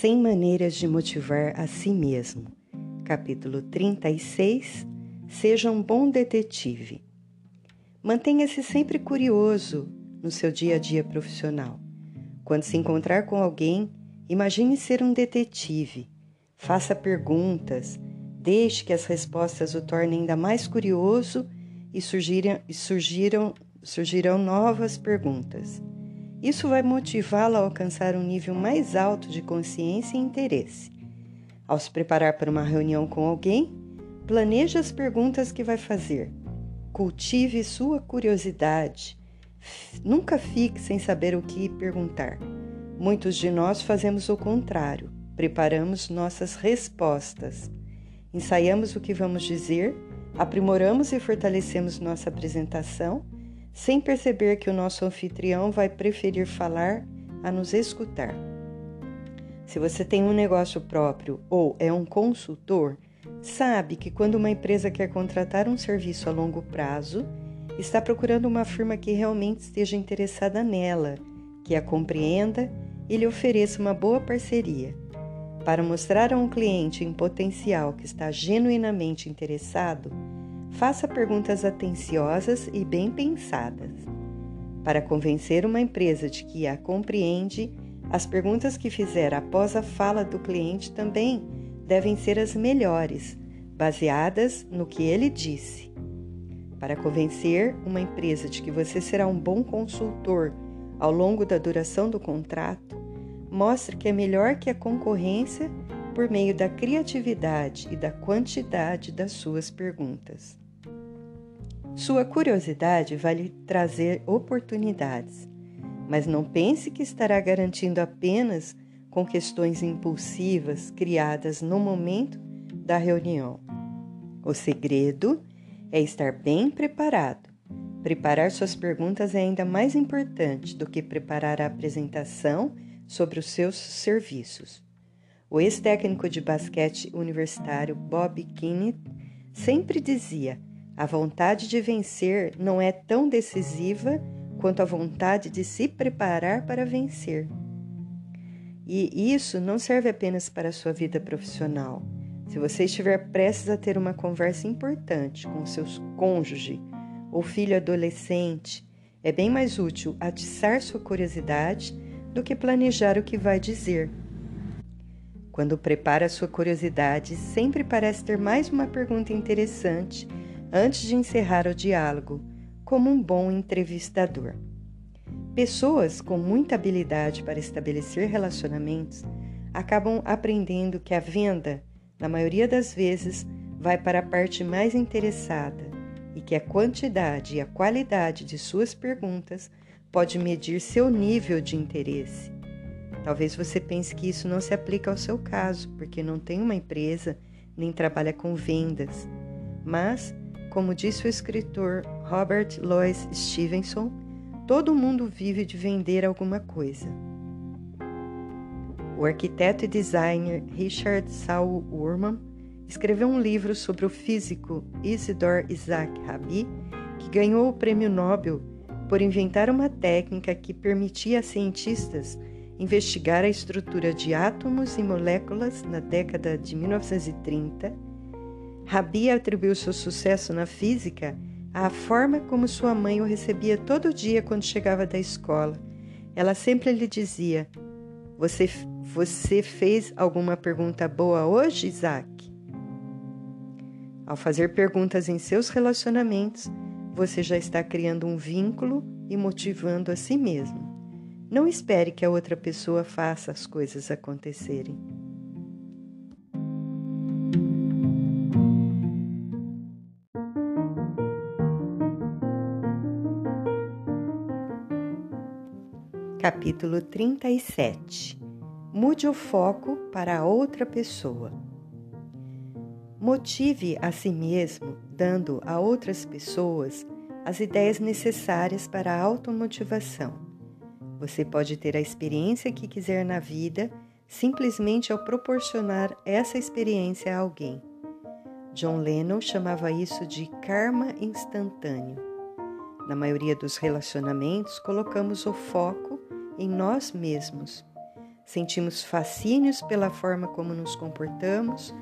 100 maneiras de motivar a si mesmo. Capítulo 36 Seja um bom detetive. Mantenha-se sempre curioso no seu dia a dia profissional. Quando se encontrar com alguém, imagine ser um detetive. Faça perguntas, deixe que as respostas o tornem ainda mais curioso e, surgiram, surgiram, surgirão novas perguntas. Isso vai motivá-lo a alcançar um nível mais alto de consciência e interesse. Ao se preparar para uma reunião com alguém, planeje as perguntas que vai fazer. Cultive sua curiosidade. Nunca fique sem saber o que perguntar. Muitos de nós fazemos o contrário. Preparamos nossas respostas. Ensaiamos o que vamos dizer, aprimoramos e fortalecemos nossa apresentação sem perceber que o nosso anfitrião vai preferir falar a nos escutar. Se você tem um negócio próprio ou é um consultor, sabe que quando uma empresa quer contratar um serviço a longo prazo, está procurando uma firma que realmente esteja interessada nela, que a compreenda e lhe ofereça uma boa parceria. Para mostrar a um cliente em potencial que está genuinamente interessado, Faça perguntas atenciosas e bem pensadas. Para convencer uma empresa de que a compreende, as perguntas que fizer após a fala do cliente também devem ser as melhores, baseadas no que ele disse. Para convencer uma empresa de que você será um bom consultor ao longo da duração do contrato, mostre que é melhor que a concorrência por meio da criatividade e da quantidade das suas perguntas. Sua curiosidade vai lhe trazer oportunidades, mas não pense que estará garantindo apenas com questões impulsivas criadas no momento da reunião. O segredo é estar bem preparado. Preparar suas perguntas é ainda mais importante do que preparar a apresentação sobre os seus serviços. O ex-técnico de basquete universitário Bob Kinney sempre dizia a vontade de vencer não é tão decisiva quanto a vontade de se preparar para vencer. E isso não serve apenas para a sua vida profissional. Se você estiver prestes a ter uma conversa importante com seu cônjuge ou filho adolescente, é bem mais útil atiçar sua curiosidade do que planejar o que vai dizer. Quando prepara sua curiosidade, sempre parece ter mais uma pergunta interessante antes de encerrar o diálogo, como um bom entrevistador. Pessoas com muita habilidade para estabelecer relacionamentos acabam aprendendo que a venda, na maioria das vezes, vai para a parte mais interessada e que a quantidade e a qualidade de suas perguntas pode medir seu nível de interesse. Talvez você pense que isso não se aplica ao seu caso, porque não tem uma empresa nem trabalha com vendas, mas como disse o escritor Robert Louis Stevenson, todo mundo vive de vender alguma coisa. O arquiteto e designer Richard Saul Urman escreveu um livro sobre o físico Isidor Isaac Rabi, que ganhou o prêmio Nobel por inventar uma técnica que permitia a cientistas investigar a estrutura de átomos e moléculas na década de 1930 Rabi atribuiu seu sucesso na física à forma como sua mãe o recebia todo dia quando chegava da escola. Ela sempre lhe dizia: Você, você fez alguma pergunta boa hoje, Isaac? Ao fazer perguntas em seus relacionamentos, você já está criando um vínculo e motivando a si mesmo. Não espere que a outra pessoa faça as coisas acontecerem. Capítulo 37 Mude o foco para outra pessoa. Motive a si mesmo, dando a outras pessoas as ideias necessárias para a automotivação. Você pode ter a experiência que quiser na vida simplesmente ao proporcionar essa experiência a alguém. John Lennon chamava isso de karma instantâneo. Na maioria dos relacionamentos, colocamos o foco em nós mesmos. sentimos fascínios pela forma como nos comportamos,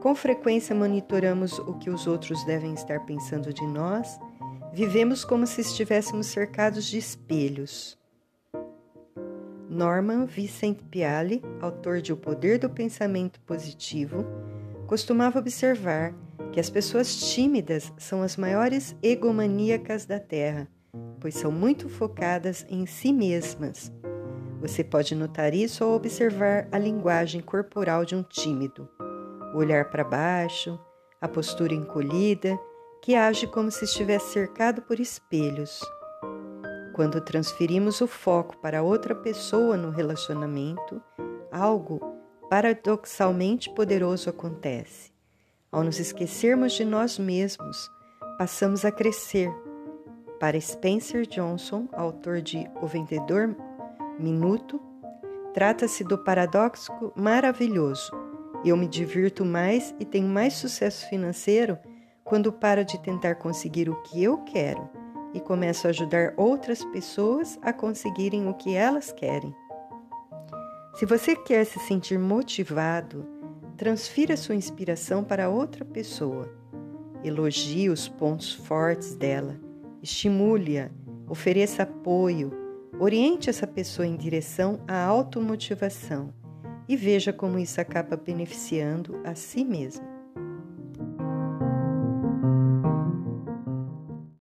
com frequência monitoramos o que os outros devem estar pensando de nós, vivemos como se estivéssemos cercados de espelhos. Norman Vincent Peale, autor de O Poder do Pensamento Positivo, costumava observar que as pessoas tímidas são as maiores egomaníacas da Terra, pois são muito focadas em si mesmas. Você pode notar isso ao observar a linguagem corporal de um tímido, o olhar para baixo, a postura encolhida, que age como se estivesse cercado por espelhos. Quando transferimos o foco para outra pessoa no relacionamento, algo paradoxalmente poderoso acontece. Ao nos esquecermos de nós mesmos, passamos a crescer. Para Spencer Johnson, autor de O Vendedor Minuto, trata-se do paradoxo maravilhoso. Eu me divirto mais e tenho mais sucesso financeiro quando paro de tentar conseguir o que eu quero e começo a ajudar outras pessoas a conseguirem o que elas querem. Se você quer se sentir motivado, Transfira sua inspiração para outra pessoa. Elogie os pontos fortes dela, estimule-a, ofereça apoio, oriente essa pessoa em direção à automotivação e veja como isso acaba beneficiando a si mesmo.